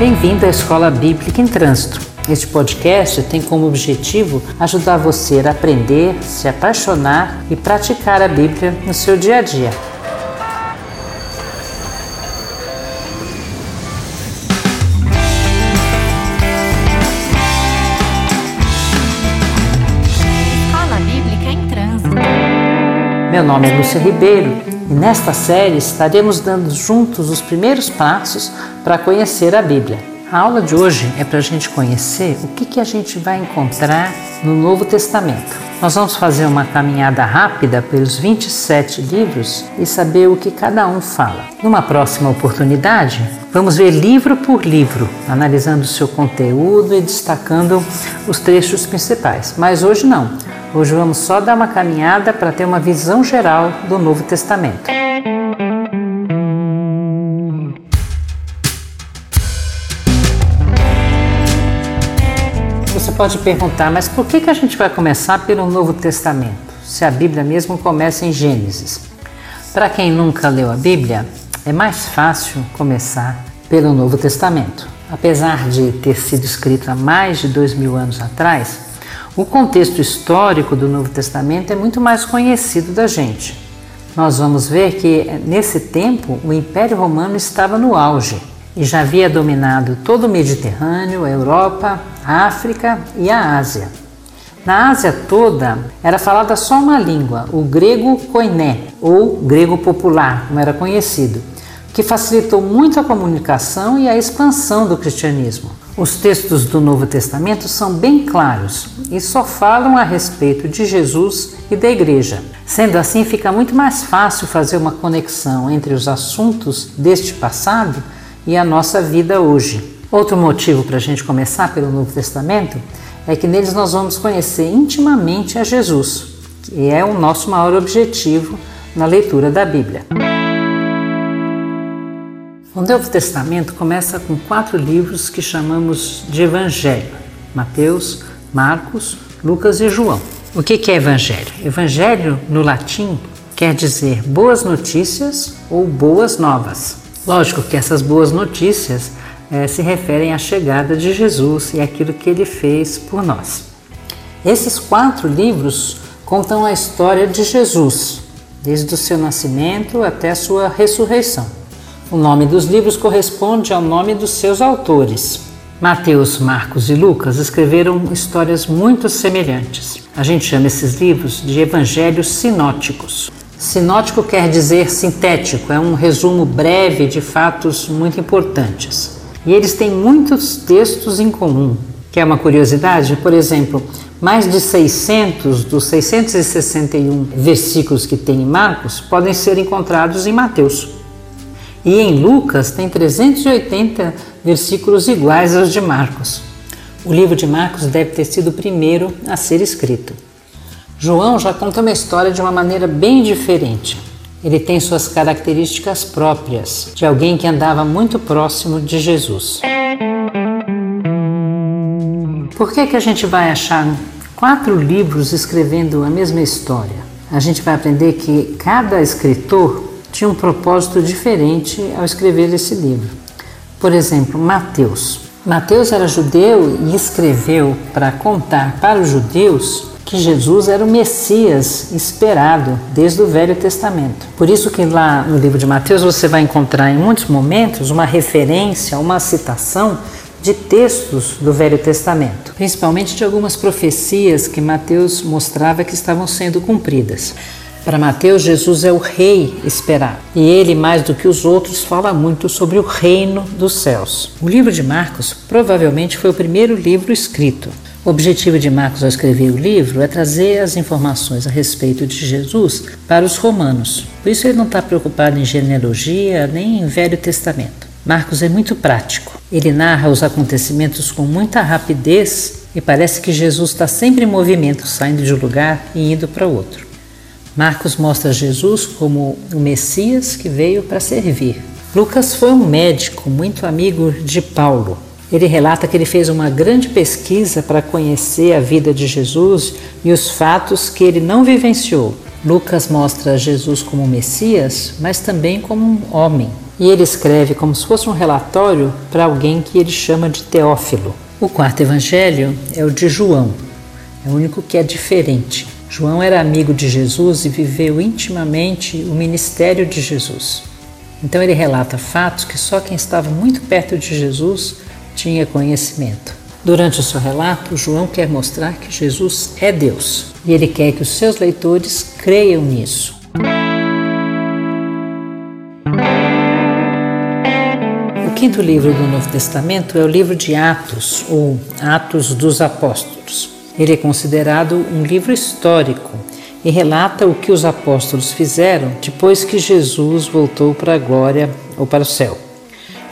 Bem-vindo à Escola Bíblica em Trânsito. Este podcast tem como objetivo ajudar você a aprender, se apaixonar e praticar a Bíblia no seu dia a dia. Escola Bíblica em Trânsito. Meu nome é Lúcia Ribeiro e nesta série estaremos dando juntos os primeiros passos para conhecer a Bíblia. A aula de hoje é para a gente conhecer o que, que a gente vai encontrar no Novo Testamento. Nós vamos fazer uma caminhada rápida pelos 27 livros e saber o que cada um fala. Numa próxima oportunidade, vamos ver livro por livro, analisando o seu conteúdo e destacando os trechos principais. Mas hoje não. Hoje vamos só dar uma caminhada para ter uma visão geral do Novo Testamento. Você pode perguntar, mas por que, que a gente vai começar pelo Novo Testamento, se a Bíblia mesmo começa em Gênesis? Para quem nunca leu a Bíblia, é mais fácil começar pelo Novo Testamento. Apesar de ter sido escrito há mais de dois mil anos atrás, o contexto histórico do Novo Testamento é muito mais conhecido da gente. Nós vamos ver que nesse tempo o Império Romano estava no auge e já havia dominado todo o Mediterrâneo, a Europa, a África e a Ásia. Na Ásia toda era falada só uma língua, o grego koiné, ou grego popular, como era conhecido, que facilitou muito a comunicação e a expansão do cristianismo. Os textos do Novo Testamento são bem claros e só falam a respeito de Jesus e da Igreja. Sendo assim, fica muito mais fácil fazer uma conexão entre os assuntos deste passado e a nossa vida hoje. Outro motivo para a gente começar pelo Novo Testamento é que neles nós vamos conhecer intimamente a Jesus, que é o nosso maior objetivo na leitura da Bíblia. O Novo Testamento começa com quatro livros que chamamos de Evangelho: Mateus, Marcos, Lucas e João. O que é Evangelho? Evangelho, no latim, quer dizer boas notícias ou boas novas. Lógico que essas boas notícias eh, se referem à chegada de Jesus e aquilo que ele fez por nós. Esses quatro livros contam a história de Jesus, desde o seu nascimento até a sua ressurreição. O nome dos livros corresponde ao nome dos seus autores. Mateus, Marcos e Lucas escreveram histórias muito semelhantes. A gente chama esses livros de evangelhos sinóticos. Sinótico quer dizer sintético, é um resumo breve de fatos muito importantes. E eles têm muitos textos em comum. Quer uma curiosidade? Por exemplo, mais de 600 dos 661 versículos que tem em Marcos podem ser encontrados em Mateus. E em Lucas tem 380 versículos iguais aos de Marcos. O livro de Marcos deve ter sido o primeiro a ser escrito. João já conta uma história de uma maneira bem diferente. Ele tem suas características próprias, de alguém que andava muito próximo de Jesus. Por que, que a gente vai achar quatro livros escrevendo a mesma história? A gente vai aprender que cada escritor tinha um propósito diferente ao escrever esse livro. Por exemplo, Mateus. Mateus era judeu e escreveu para contar para os judeus que Jesus era o Messias esperado desde o Velho Testamento. Por isso que lá no livro de Mateus você vai encontrar em muitos momentos uma referência, uma citação de textos do Velho Testamento, principalmente de algumas profecias que Mateus mostrava que estavam sendo cumpridas. Para Mateus, Jesus é o rei esperado. E ele, mais do que os outros, fala muito sobre o reino dos céus. O livro de Marcos provavelmente foi o primeiro livro escrito. O objetivo de Marcos ao escrever o livro é trazer as informações a respeito de Jesus para os romanos. Por isso ele não está preocupado em genealogia nem em Velho Testamento. Marcos é muito prático. Ele narra os acontecimentos com muita rapidez e parece que Jesus está sempre em movimento, saindo de um lugar e indo para outro. Marcos mostra Jesus como o Messias que veio para servir. Lucas foi um médico muito amigo de Paulo. Ele relata que ele fez uma grande pesquisa para conhecer a vida de Jesus e os fatos que ele não vivenciou. Lucas mostra Jesus como Messias, mas também como um homem. e ele escreve como se fosse um relatório para alguém que ele chama de Teófilo. O quarto evangelho é o de João, é o único que é diferente. João era amigo de Jesus e viveu intimamente o ministério de Jesus. Então ele relata fatos que só quem estava muito perto de Jesus tinha conhecimento. Durante o seu relato, João quer mostrar que Jesus é Deus e ele quer que os seus leitores creiam nisso. O quinto livro do Novo Testamento é o livro de Atos, ou Atos dos Apóstolos. Ele é considerado um livro histórico e relata o que os apóstolos fizeram depois que Jesus voltou para a glória ou para o céu.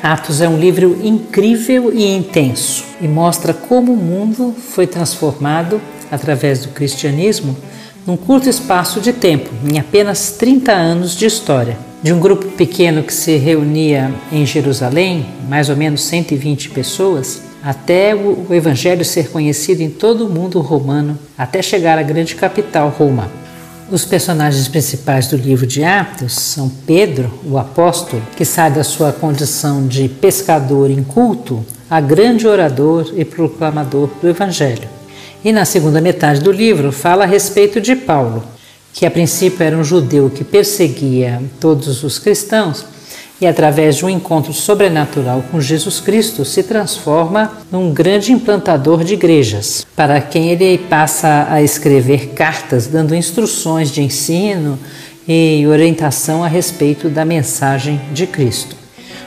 Atos é um livro incrível e intenso e mostra como o mundo foi transformado através do cristianismo num curto espaço de tempo, em apenas 30 anos de história. De um grupo pequeno que se reunia em Jerusalém, mais ou menos 120 pessoas, até o Evangelho ser conhecido em todo o mundo romano, até chegar à grande capital, Roma. Os personagens principais do livro de Atos são Pedro, o apóstolo, que sai da sua condição de pescador inculto a grande orador e proclamador do Evangelho. E na segunda metade do livro fala a respeito de Paulo, que a princípio era um judeu que perseguia todos os cristãos e através de um encontro sobrenatural com Jesus Cristo se transforma num grande implantador de igrejas, para quem ele passa a escrever cartas dando instruções de ensino e orientação a respeito da mensagem de Cristo.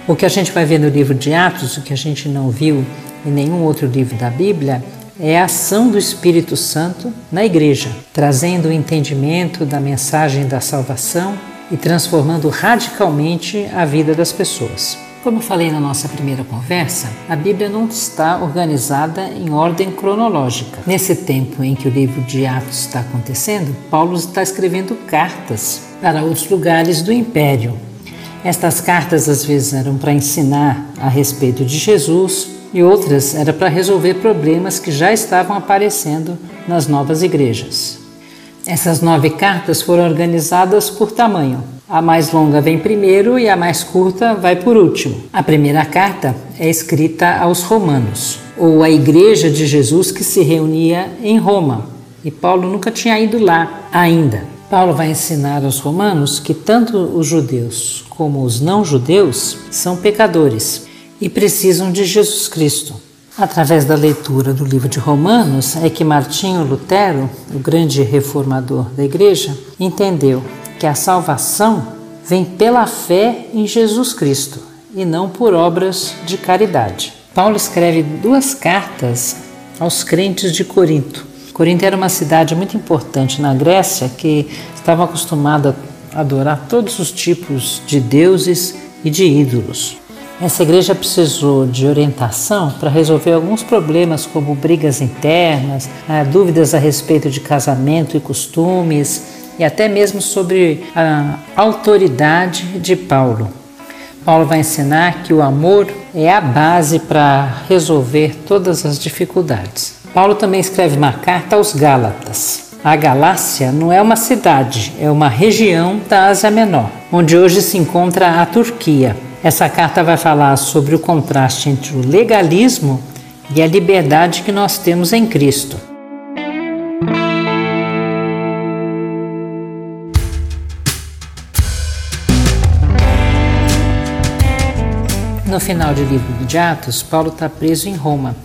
O que a gente vai ver no livro de Atos, o que a gente não viu em nenhum outro livro da Bíblia, é a ação do Espírito Santo na igreja, trazendo o entendimento da mensagem da salvação e transformando radicalmente a vida das pessoas. Como falei na nossa primeira conversa, a Bíblia não está organizada em ordem cronológica. Nesse tempo em que o livro de Atos está acontecendo, Paulo está escrevendo cartas para outros lugares do império. Estas cartas às vezes eram para ensinar a respeito de Jesus, e outras era para resolver problemas que já estavam aparecendo nas novas igrejas. Essas nove cartas foram organizadas por tamanho. A mais longa vem primeiro e a mais curta vai por último. A primeira carta é escrita aos Romanos, ou à Igreja de Jesus que se reunia em Roma. E Paulo nunca tinha ido lá ainda. Paulo vai ensinar aos romanos que tanto os judeus como os não-judeus são pecadores e precisam de Jesus Cristo. Através da leitura do livro de Romanos é que Martinho Lutero, o grande reformador da igreja, entendeu que a salvação vem pela fé em Jesus Cristo e não por obras de caridade. Paulo escreve duas cartas aos crentes de Corinto. Corinto era uma cidade muito importante na Grécia que estava acostumada a adorar todos os tipos de deuses e de ídolos. Essa igreja precisou de orientação para resolver alguns problemas, como brigas internas, ah, dúvidas a respeito de casamento e costumes, e até mesmo sobre a autoridade de Paulo. Paulo vai ensinar que o amor é a base para resolver todas as dificuldades. Paulo também escreve uma carta aos Gálatas. A Galácia não é uma cidade, é uma região da Ásia Menor, onde hoje se encontra a Turquia. Essa carta vai falar sobre o contraste entre o legalismo e a liberdade que nós temos em Cristo. No final do livro de Atos, Paulo está preso em Roma.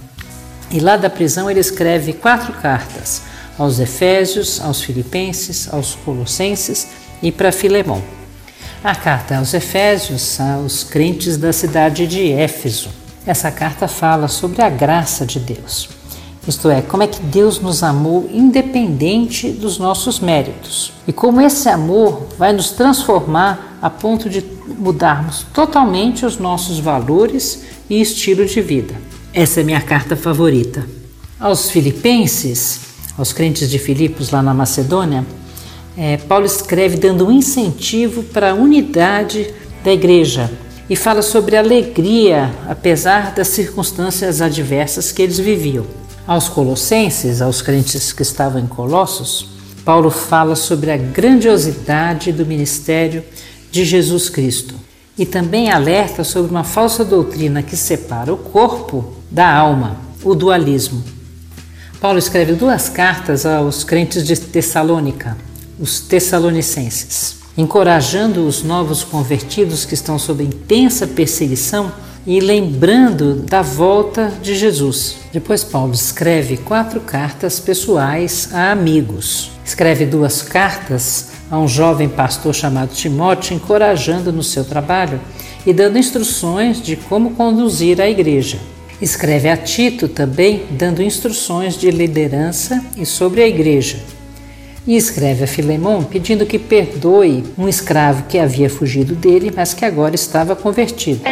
E lá da prisão ele escreve quatro cartas aos Efésios, aos Filipenses, aos Colossenses e para Filemão. A carta aos Efésios, aos crentes da cidade de Éfeso. Essa carta fala sobre a graça de Deus. Isto é, como é que Deus nos amou independente dos nossos méritos. E como esse amor vai nos transformar a ponto de mudarmos totalmente os nossos valores e estilo de vida. Essa é minha carta favorita. Aos filipenses, aos crentes de Filipos lá na Macedônia, é, Paulo escreve dando um incentivo para a unidade da igreja e fala sobre alegria, apesar das circunstâncias adversas que eles viviam. Aos Colossenses, aos crentes que estavam em Colossos, Paulo fala sobre a grandiosidade do ministério de Jesus Cristo e também alerta sobre uma falsa doutrina que separa o corpo da alma, o dualismo. Paulo escreve duas cartas aos crentes de Tessalônica, os Tessalonicenses, encorajando os novos convertidos que estão sob intensa perseguição e lembrando da volta de Jesus. Depois, Paulo escreve quatro cartas pessoais a amigos. Escreve duas cartas a um jovem pastor chamado Timóteo, encorajando no seu trabalho e dando instruções de como conduzir a igreja. Escreve a Tito também, dando instruções de liderança e sobre a igreja. E escreve a Filemão pedindo que perdoe um escravo que havia fugido dele, mas que agora estava convertido.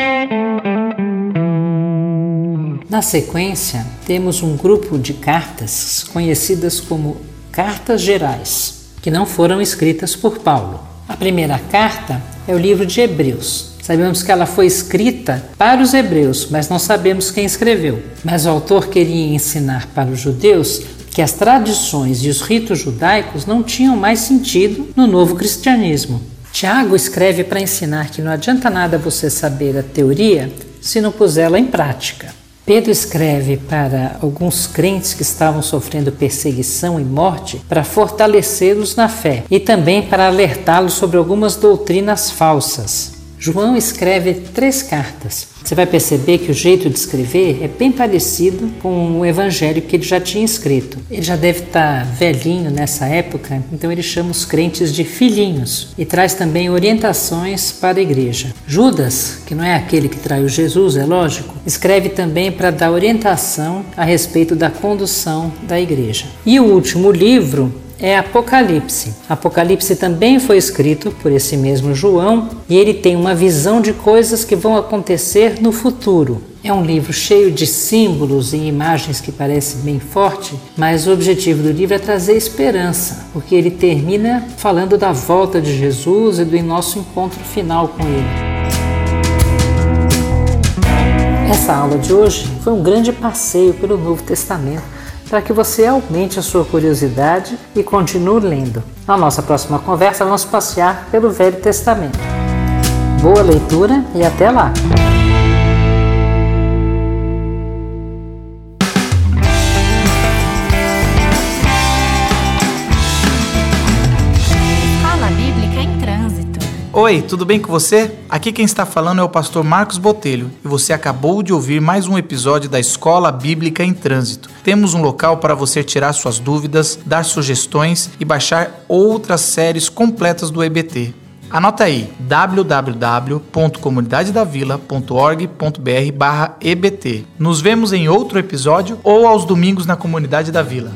Na sequência, temos um grupo de cartas conhecidas como Cartas Gerais que não foram escritas por Paulo. A primeira carta é o livro de Hebreus. Sabemos que ela foi escrita para os hebreus, mas não sabemos quem escreveu. Mas o autor queria ensinar para os judeus que as tradições e os ritos judaicos não tinham mais sentido no novo cristianismo. Tiago escreve para ensinar que não adianta nada você saber a teoria se não pusê-la em prática. Pedro escreve para alguns crentes que estavam sofrendo perseguição e morte para fortalecê-los na fé e também para alertá-los sobre algumas doutrinas falsas. João escreve três cartas. Você vai perceber que o jeito de escrever é bem parecido com o evangelho que ele já tinha escrito. Ele já deve estar velhinho nessa época, então ele chama os crentes de filhinhos e traz também orientações para a igreja. Judas, que não é aquele que traiu Jesus, é lógico, escreve também para dar orientação a respeito da condução da igreja. E o último livro é Apocalipse. Apocalipse também foi escrito por esse mesmo João e ele tem uma visão de coisas que vão acontecer no futuro. É um livro cheio de símbolos e imagens que parece bem forte, mas o objetivo do livro é trazer esperança, porque ele termina falando da volta de Jesus e do nosso encontro final com ele. Essa aula de hoje foi um grande passeio pelo Novo Testamento para que você aumente a sua curiosidade e continue lendo. Na nossa próxima conversa, vamos passear pelo Velho Testamento. Boa leitura e até lá! Oi, tudo bem com você? Aqui quem está falando é o pastor Marcos Botelho e você acabou de ouvir mais um episódio da Escola Bíblica em Trânsito. Temos um local para você tirar suas dúvidas, dar sugestões e baixar outras séries completas do EBT. Anota aí www.comunidadedavila.org.br/ebt. Nos vemos em outro episódio ou aos domingos na Comunidade da Vila.